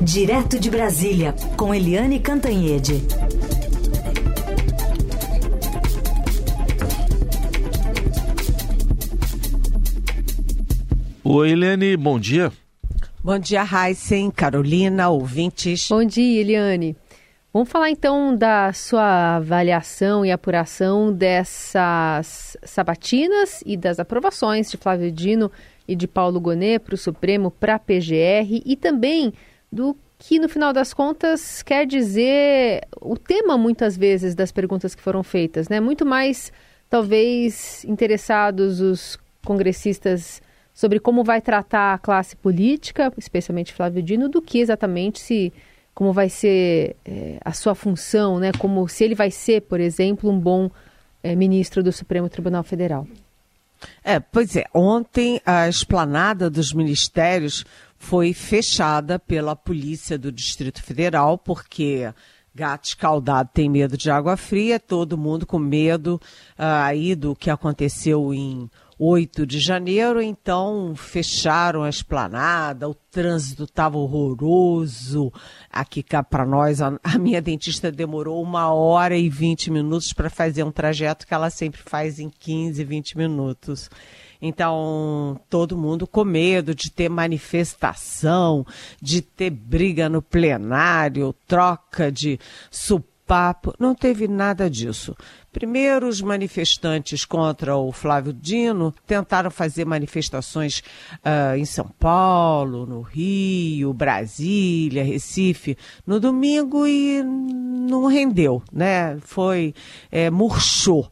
Direto de Brasília, com Eliane Cantanhede. Oi, Eliane, bom dia. Bom dia, Heisen, Carolina, ouvintes. Bom dia, Eliane. Vamos falar então da sua avaliação e apuração dessas sabatinas e das aprovações de Flávio Dino e de Paulo Gonet para o Supremo, para a PGR e também do que, no final das contas, quer dizer o tema, muitas vezes, das perguntas que foram feitas, né? Muito mais, talvez, interessados os congressistas sobre como vai tratar a classe política, especialmente Flávio Dino, do que exatamente se como vai ser é, a sua função, né? Como se ele vai ser, por exemplo, um bom é, ministro do Supremo Tribunal Federal. É, pois é. Ontem a esplanada dos ministérios foi fechada pela polícia do Distrito Federal, porque gato escaldado tem medo de água fria, todo mundo com medo uh, aí do que aconteceu em 8 de janeiro, então fecharam a esplanada, o trânsito estava horroroso. Aqui cá para nós, a, a, minha dentista demorou uma hora e 20 minutos para fazer um trajeto que ela sempre faz em 15, 20 minutos. Então, todo mundo com medo de ter manifestação, de ter briga no plenário, troca de supapo. Não teve nada disso. Primeiro, os manifestantes contra o Flávio Dino tentaram fazer manifestações uh, em São Paulo, no Rio, Brasília, Recife, no domingo e não rendeu, né? Foi, é, murchou.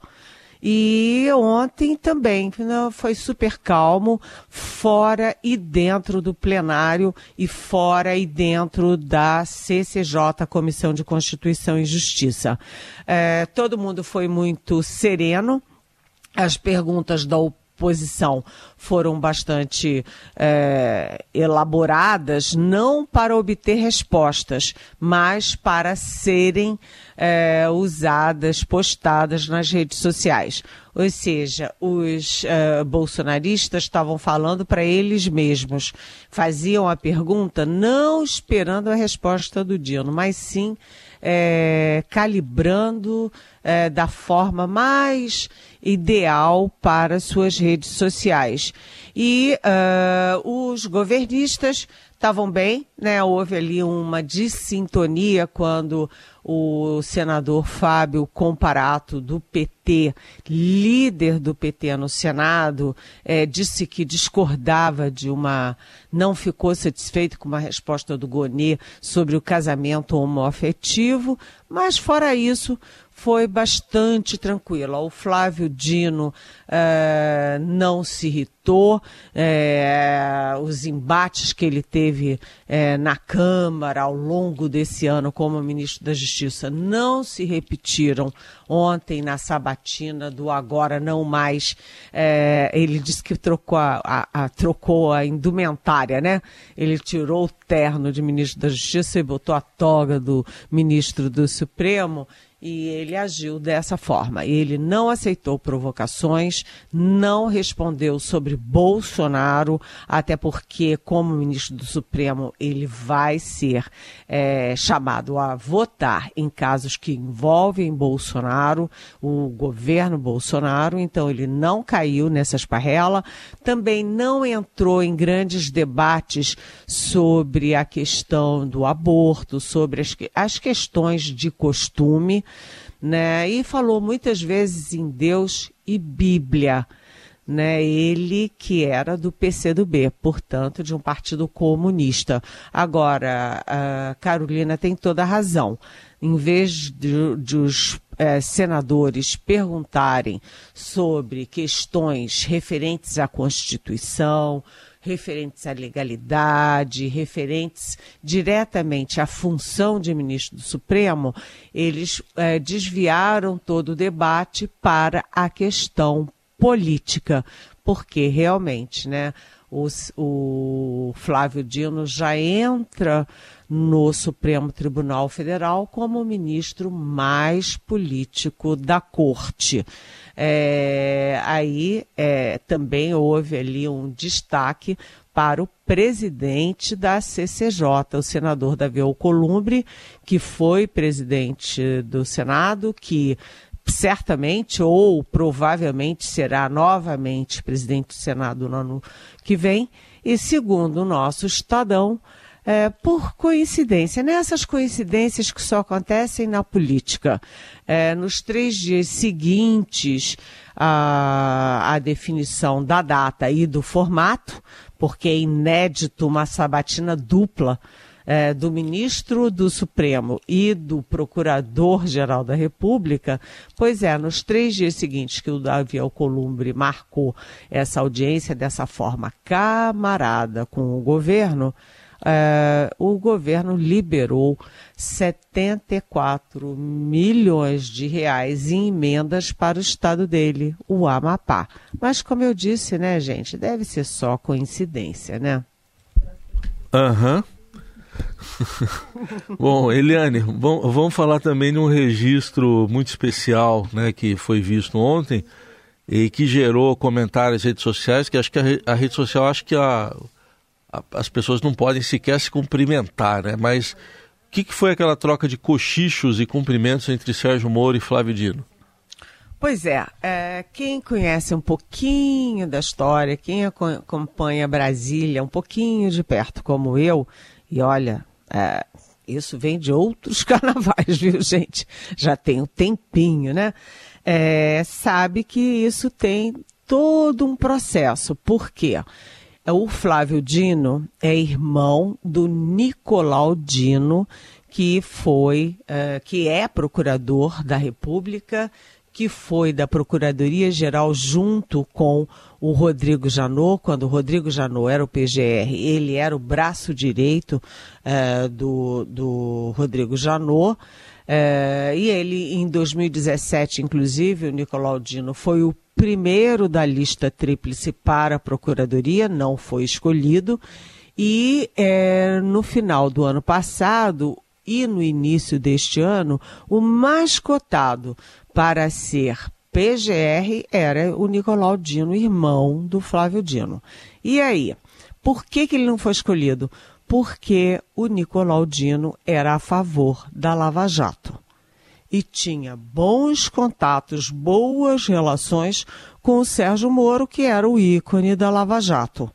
E ontem também né, foi super calmo, fora e dentro do plenário e fora e dentro da CCJ, Comissão de Constituição e Justiça. É, todo mundo foi muito sereno. As perguntas da oposição posição foram bastante é, elaboradas, não para obter respostas, mas para serem é, usadas, postadas nas redes sociais. Ou seja, os é, bolsonaristas estavam falando para eles mesmos, faziam a pergunta não esperando a resposta do Dino, mas sim é, calibrando é, da forma mais ideal para suas redes sociais. E uh, os governistas estavam bem, né? Houve ali uma dissintonia quando o senador Fábio Comparato, do PT, líder do PT no Senado, é, disse que discordava de uma. não ficou satisfeito com uma resposta do Gonê sobre o casamento homoafetivo, mas fora isso, foi bastante tranquila. O Flávio Dino uh, não se irritou, uh, os embates que ele teve uh, na Câmara ao longo desse ano como ministro da Justiça não se repetiram ontem na sabatina do Agora Não Mais. ele disse que trocou a, a, a, trocou a indumentária, né? Ele tirou o terno de ministro da Justiça e botou a toga do ministro do Supremo e ele agiu dessa forma. Ele não aceitou provocações, não respondeu sobre Bolsonaro, até porque, como ministro do Supremo, ele vai ser é, chamado a votar em casos que envolvem Bolsonaro, o governo Bolsonaro, então ele não caiu nessa esparrela, também não entrou em grandes debates sobre a questão do aborto, sobre as, as questões de costume né? E falou muitas vezes em Deus e Bíblia, né? Ele que era do PCdoB, portanto, de um partido comunista. Agora, a Carolina tem toda a razão. Em vez de, de os é, senadores perguntarem sobre questões referentes à Constituição, referentes à legalidade, referentes diretamente à função de ministro do Supremo, eles é, desviaram todo o debate para a questão política, porque realmente, né, o Flávio Dino já entra no Supremo Tribunal Federal como o ministro mais político da corte. É, aí é, também houve ali um destaque para o presidente da CCJ, o senador Davi Alcolumbre, que foi presidente do Senado, que certamente ou provavelmente será novamente presidente do Senado no ano que vem, e segundo o nosso Estadão, é, por coincidência, nessas coincidências que só acontecem na política. É, nos três dias seguintes à, à definição da data e do formato, porque é inédito uma sabatina dupla é, do ministro do Supremo e do Procurador-Geral da República, pois é, nos três dias seguintes que o Davi Alcolumbre marcou essa audiência dessa forma camarada com o governo, Uh, o governo liberou 74 milhões de reais em emendas para o estado dele, o Amapá. Mas, como eu disse, né, gente, deve ser só coincidência, né? Aham. Uhum. Bom, Eliane, vamos falar também de um registro muito especial né, que foi visto ontem e que gerou comentários nas redes sociais, que acho que a, a rede social acho que a, as pessoas não podem sequer se cumprimentar, né? Mas o que, que foi aquela troca de cochichos e cumprimentos entre Sérgio Moro e Flávio Dino? Pois é, é, quem conhece um pouquinho da história, quem acompanha Brasília um pouquinho de perto, como eu, e olha, é, isso vem de outros carnavais, viu, gente? Já tem um tempinho, né? É, sabe que isso tem todo um processo. Por quê? É, o Flávio Dino é irmão do Nicolau Dino, que foi, uh, que é procurador da República, que foi da Procuradoria-Geral junto com o Rodrigo Janot, quando o Rodrigo Janot era o PGR, ele era o braço direito uh, do, do Rodrigo Janot. Uh, e ele, em 2017, inclusive, o Nicolau Dino foi o primeiro da lista tríplice para a Procuradoria, não foi escolhido. E é, no final do ano passado e no início deste ano, o mais cotado para ser PGR era o Nicolau Dino, irmão do Flávio Dino. E aí, por que, que ele não foi escolhido? Porque o Nicolau Dino era a favor da Lava Jato e tinha bons contatos, boas relações com o Sérgio Moro, que era o ícone da Lava Jato.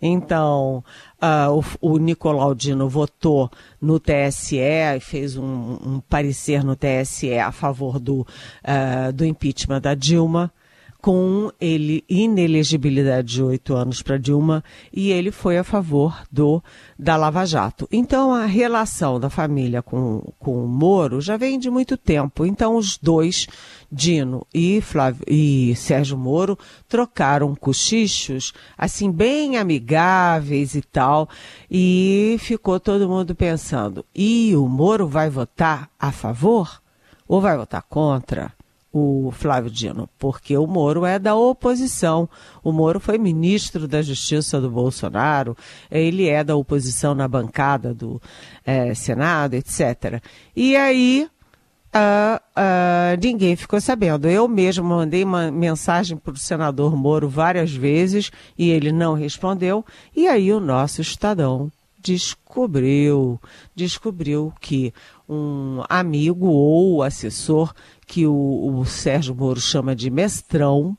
Então, uh, o, o Nicolau Dino votou no TSE e fez um, um, parecer no TSE a favor do, uh, do impeachment da Dilma com ele inelegibilidade de oito anos para Dilma e ele foi a favor do da Lava Jato. Então a relação da família com, com o Moro já vem de muito tempo. Então os dois, Dino e, Flávio, e Sérgio Moro, trocaram cochichos assim bem amigáveis e tal e ficou todo mundo pensando: e o Moro vai votar a favor ou vai votar contra? O Flávio Dino, porque o Moro é da oposição. O Moro foi ministro da Justiça do Bolsonaro, ele é da oposição na bancada do é, Senado, etc. E aí Uh, uh, ninguém ficou sabendo. Eu mesmo mandei uma mensagem para o senador Moro várias vezes e ele não respondeu. E aí o nosso Estadão descobriu, descobriu que um amigo ou assessor que o, o Sérgio Moro chama de mestrão,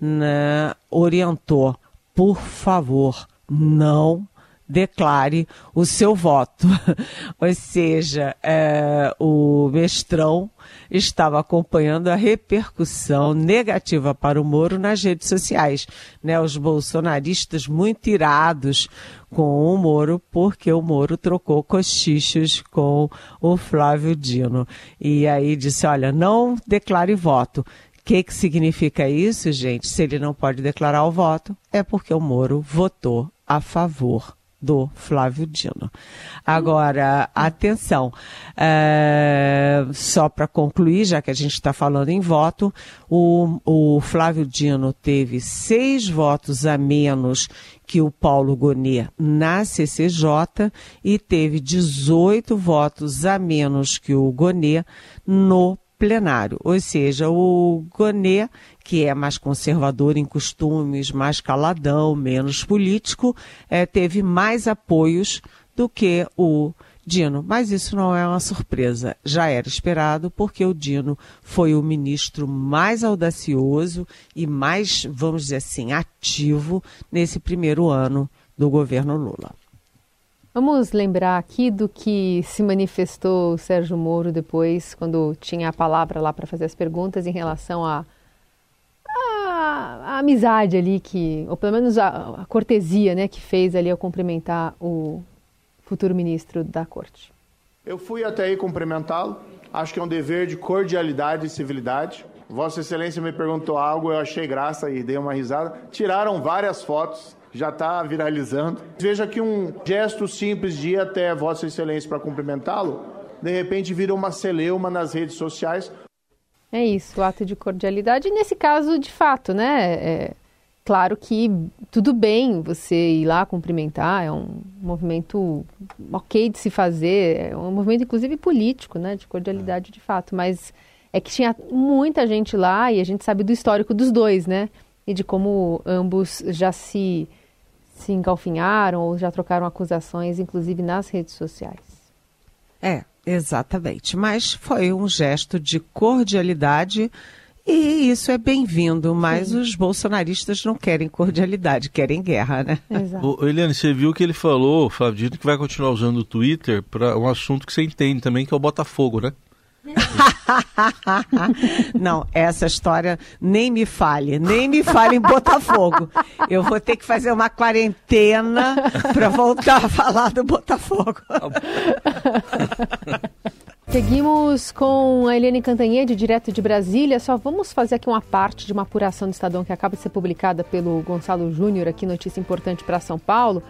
né, orientou, por favor, não declare o seu voto. Ou seja, é, o mestrão estava acompanhando a repercussão negativa para o Moro nas redes sociais. Né? Os bolsonaristas muito irados com o Moro, porque o Moro trocou cochichos com o Flávio Dino. E aí disse: olha, não declare voto. O que, que significa isso, gente? Se ele não pode declarar o voto, é porque o Moro votou a favor do Flávio Dino. Agora, atenção, é, só para concluir, já que a gente está falando em voto, o, o Flávio Dino teve seis votos a menos que o Paulo Gonet na CCJ e teve 18 votos a menos que o Gonet no plenário, ou seja, o Gonê, que é mais conservador em costumes, mais caladão, menos político, é, teve mais apoios do que o Dino. Mas isso não é uma surpresa, já era esperado, porque o Dino foi o ministro mais audacioso e mais, vamos dizer assim, ativo nesse primeiro ano do governo Lula. Vamos lembrar aqui do que se manifestou o Sérgio Moro depois, quando tinha a palavra lá para fazer as perguntas em relação à a, a, a, amizade ali que, ou pelo menos a, a cortesia, né, que fez ali ao cumprimentar o futuro ministro da Corte. Eu fui até aí cumprimentá-lo. Acho que é um dever de cordialidade e civilidade. Vossa Excelência me perguntou algo, eu achei graça e dei uma risada. Tiraram várias fotos já está viralizando. Veja que um gesto simples de ir até Vossa Excelência para cumprimentá-lo, de repente vira uma celeuma nas redes sociais. É isso, o ato de cordialidade. E nesse caso, de fato, né? É claro que tudo bem você ir lá cumprimentar, é um movimento ok de se fazer, é um movimento inclusive político, né? De cordialidade de fato, mas é que tinha muita gente lá e a gente sabe do histórico dos dois, né? E de como ambos já se se engalfinharam ou já trocaram acusações, inclusive nas redes sociais. É, exatamente. Mas foi um gesto de cordialidade. E isso é bem-vindo, mas Sim. os bolsonaristas não querem cordialidade, querem guerra, né? Exato. Ô, Eliane, você viu que ele falou, Flávio que vai continuar usando o Twitter para um assunto que você entende também, que é o Botafogo, né? Não, essa história nem me fale, nem me fale em Botafogo. Eu vou ter que fazer uma quarentena para voltar a falar do Botafogo. Seguimos com a Eliane Cantanhede, direto de Brasília. Só vamos fazer aqui uma parte de uma apuração do Estadão que acaba de ser publicada pelo Gonçalo Júnior, aqui notícia importante para São Paulo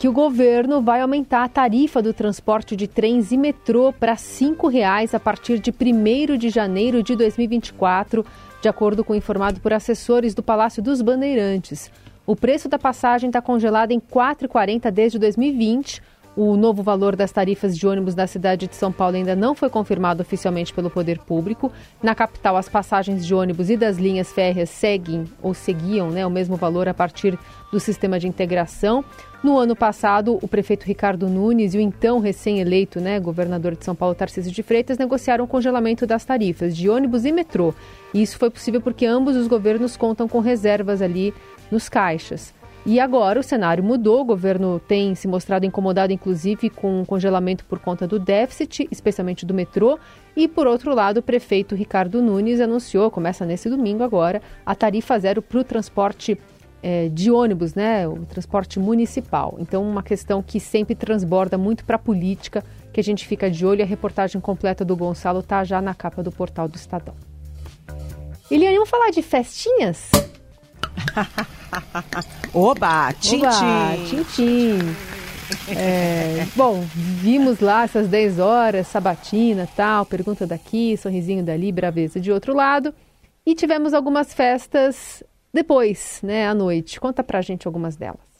que o governo vai aumentar a tarifa do transporte de trens e metrô para R$ 5,00 a partir de 1 de janeiro de 2024, de acordo com informado por assessores do Palácio dos Bandeirantes. O preço da passagem está congelado em R$ 4,40 desde 2020. O novo valor das tarifas de ônibus da cidade de São Paulo ainda não foi confirmado oficialmente pelo poder público. Na capital, as passagens de ônibus e das linhas férreas seguem ou seguiam né, o mesmo valor a partir do sistema de integração. No ano passado, o prefeito Ricardo Nunes e o então recém-eleito né, governador de São Paulo, Tarcísio de Freitas, negociaram o congelamento das tarifas de ônibus e metrô. E isso foi possível porque ambos os governos contam com reservas ali nos caixas. E agora o cenário mudou, o governo tem se mostrado incomodado, inclusive, com o congelamento por conta do déficit, especialmente do metrô. E, por outro lado, o prefeito Ricardo Nunes anunciou, começa nesse domingo agora, a tarifa zero para o transporte é, de ônibus, né, o transporte municipal. Então, uma questão que sempre transborda muito para a política, que a gente fica de olho. A reportagem completa do Gonçalo está já na capa do portal do Estadão. Eliane, vamos falar de festinhas? Oba, tchim. tchim, É, bom, vimos lá essas 10 horas, sabatina, tal, pergunta daqui, sorrisinho dali, braveza de outro lado. E tivemos algumas festas depois, né, à noite. Conta pra gente algumas delas.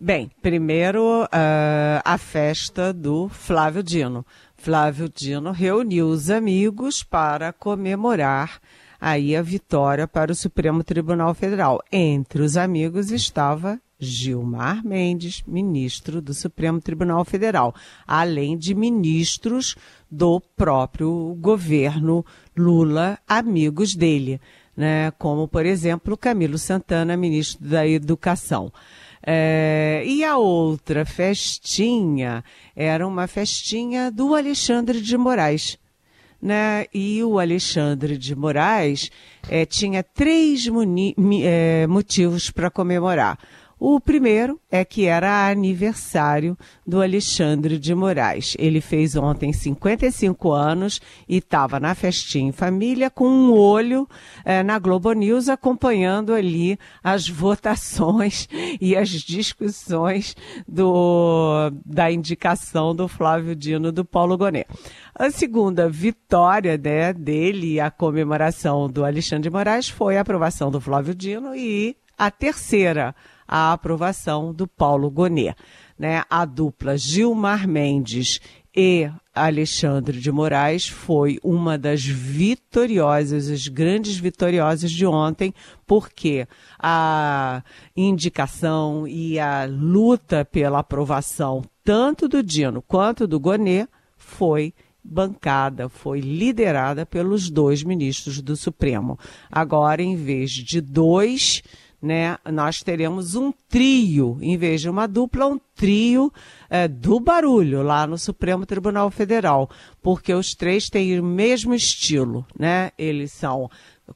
Bem, primeiro uh, a festa do Flávio Dino. Flávio Dino reuniu os amigos para comemorar aí a vitória para o Supremo Tribunal Federal. Entre os amigos estava Gilmar Mendes, ministro do Supremo Tribunal Federal, além de ministros do próprio governo Lula, amigos dele né, como, por exemplo, Camilo Santana, ministro da Educação. É, e a outra festinha era uma festinha do Alexandre de Moraes. Né? E o Alexandre de Moraes é, tinha três é, motivos para comemorar. O primeiro é que era aniversário do Alexandre de Moraes. Ele fez ontem 55 anos e estava na festinha em família com um olho eh, na Globo News acompanhando ali as votações e as discussões do, da indicação do Flávio Dino do Paulo Gonet. A segunda vitória né, dele, a comemoração do Alexandre de Moraes, foi a aprovação do Flávio Dino e a terceira a aprovação do Paulo Gonet. Né? A dupla Gilmar Mendes e Alexandre de Moraes foi uma das vitoriosas, as grandes vitoriosas de ontem, porque a indicação e a luta pela aprovação tanto do Dino quanto do Gonê foi bancada, foi liderada pelos dois ministros do Supremo. Agora, em vez de dois, né, nós teremos um trio, em vez de uma dupla, um trio é, do barulho lá no Supremo Tribunal Federal, porque os três têm o mesmo estilo, né? Eles são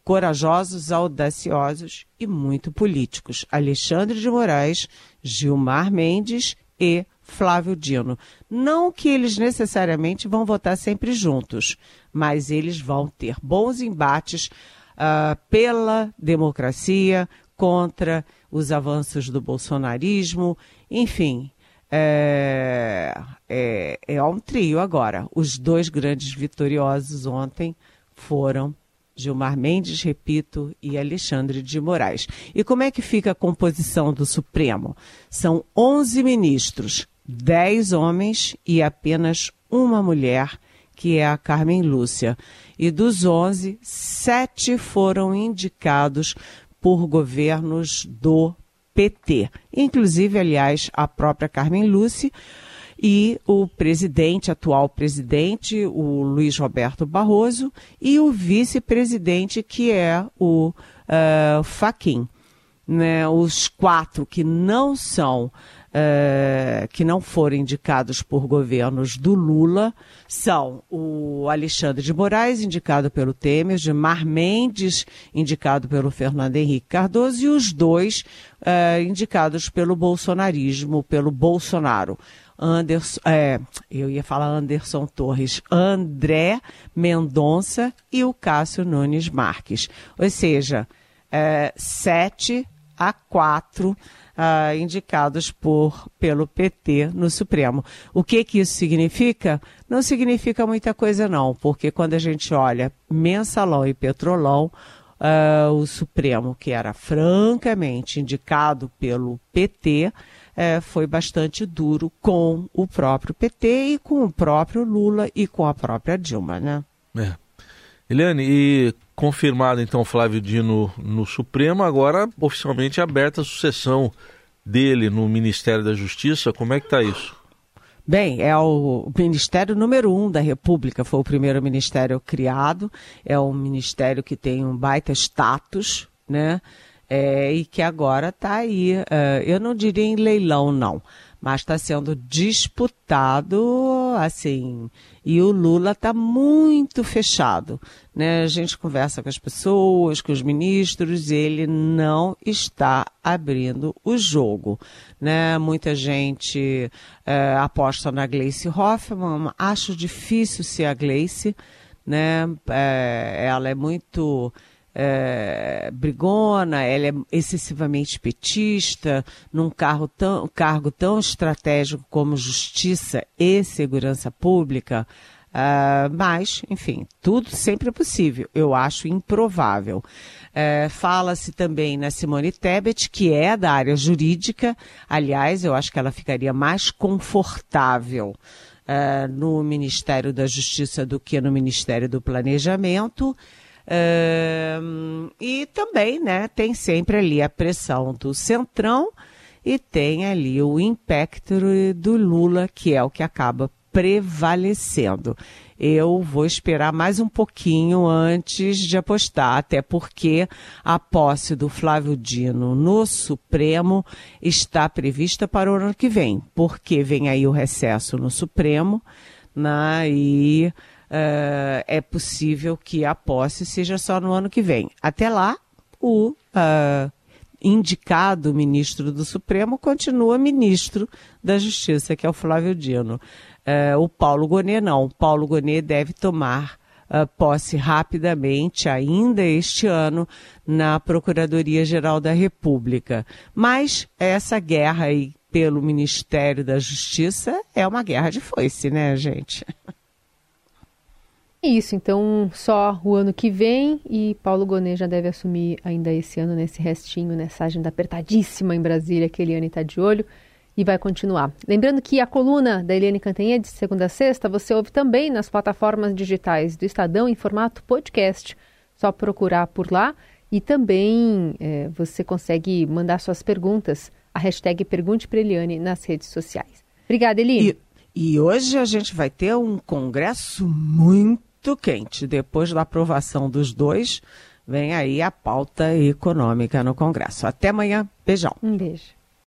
corajosos, audaciosos e muito políticos. Alexandre de Moraes, Gilmar Mendes e Flávio Dino. Não que eles necessariamente vão votar sempre juntos, mas eles vão ter bons embates uh, pela democracia, contra os avanços do bolsonarismo, enfim. É, é, é um trio agora. Os dois grandes vitoriosos ontem foram Gilmar Mendes, repito, e Alexandre de Moraes. E como é que fica a composição do Supremo? São 11 ministros, dez homens e apenas uma mulher, que é a Carmen Lúcia. E dos onze, sete foram indicados por governos do PT. Inclusive, aliás, a própria Carmen Lúcia e o presidente, atual presidente, o Luiz Roberto Barroso, e o vice-presidente, que é o uh, Faquim. Né, os quatro que não são é, que não foram indicados por governos do Lula são o Alexandre de Moraes, indicado pelo Temer, Gilmar Mendes, indicado pelo Fernando Henrique Cardoso, e os dois é, indicados pelo bolsonarismo, pelo Bolsonaro. Anderson, é, eh, eu ia falar Anderson Torres, André Mendonça e o Cássio Nunes Marques. Ou seja, é, 7 a 4 ah, indicados por, pelo PT no Supremo. O que, que isso significa? Não significa muita coisa, não, porque quando a gente olha mensalão e petrolão, ah, o Supremo, que era francamente indicado pelo PT, é, eh, foi bastante duro com o próprio PT e com o próprio Lula e com a própria Dilma, né? É. Eliane, e confirmado então Flávio Dino no Supremo, agora oficialmente aberta a sucessão dele no Ministério da Justiça. Como é que está isso? Bem, é o ministério número um da República, foi o primeiro ministério criado, é um ministério que tem um baita status, né? É, e que agora está aí, uh, eu não diria em leilão, não, mas está sendo disputado, assim, e o Lula está muito fechado. Né? A gente conversa com as pessoas, com os ministros, e ele não está abrindo o jogo. Né? Muita gente é, aposta na Gleice Hoffmann, acho difícil ser a Gleice, né? É, ela é muito é, brigona, ela é excessivamente petista, num cargo tão, cargo tão estratégico como justiça e segurança pública. Uh, mas, enfim, tudo sempre é possível. Eu acho improvável. Uh, Fala-se também na Simone Tebet, que é da área jurídica. Aliás, eu acho que ela ficaria mais confortável uh, no Ministério da Justiça do que no Ministério do Planejamento. Uh, e também, né, tem sempre ali a pressão do Centrão e tem ali o impacto do Lula, que é o que acaba prevalecendo. Eu vou esperar mais um pouquinho antes de apostar, até porque a posse do Flávio Dino no Supremo está prevista para o ano que vem, porque vem aí o recesso no Supremo, né, e uh, é possível que a posse seja só no ano que vem. Até lá, o uh, indicado ministro do Supremo continua ministro da Justiça, que é o Flávio Dino. Uh, o Paulo Gonet não. O Paulo Gonet deve tomar uh, posse rapidamente, ainda este ano, na Procuradoria-Geral da República. Mas essa guerra aí pelo Ministério da Justiça é uma guerra de foice, né, gente? É isso, então só o ano que vem e Paulo Gonet já deve assumir ainda esse ano nesse restinho, nessa agenda apertadíssima em Brasília que Eliane está de olho. e vai continuar. Lembrando que a coluna da Eliane Cantanhede, de segunda a sexta, você ouve também nas plataformas digitais do Estadão em formato podcast. Só procurar por lá e também é, você consegue mandar suas perguntas, a hashtag Pergunte para Eliane nas redes sociais. Obrigada, Eli. E, e hoje a gente vai ter um congresso muito quente. Depois da aprovação dos dois, vem aí a pauta econômica no Congresso. Até amanhã. Beijão. Um beijo.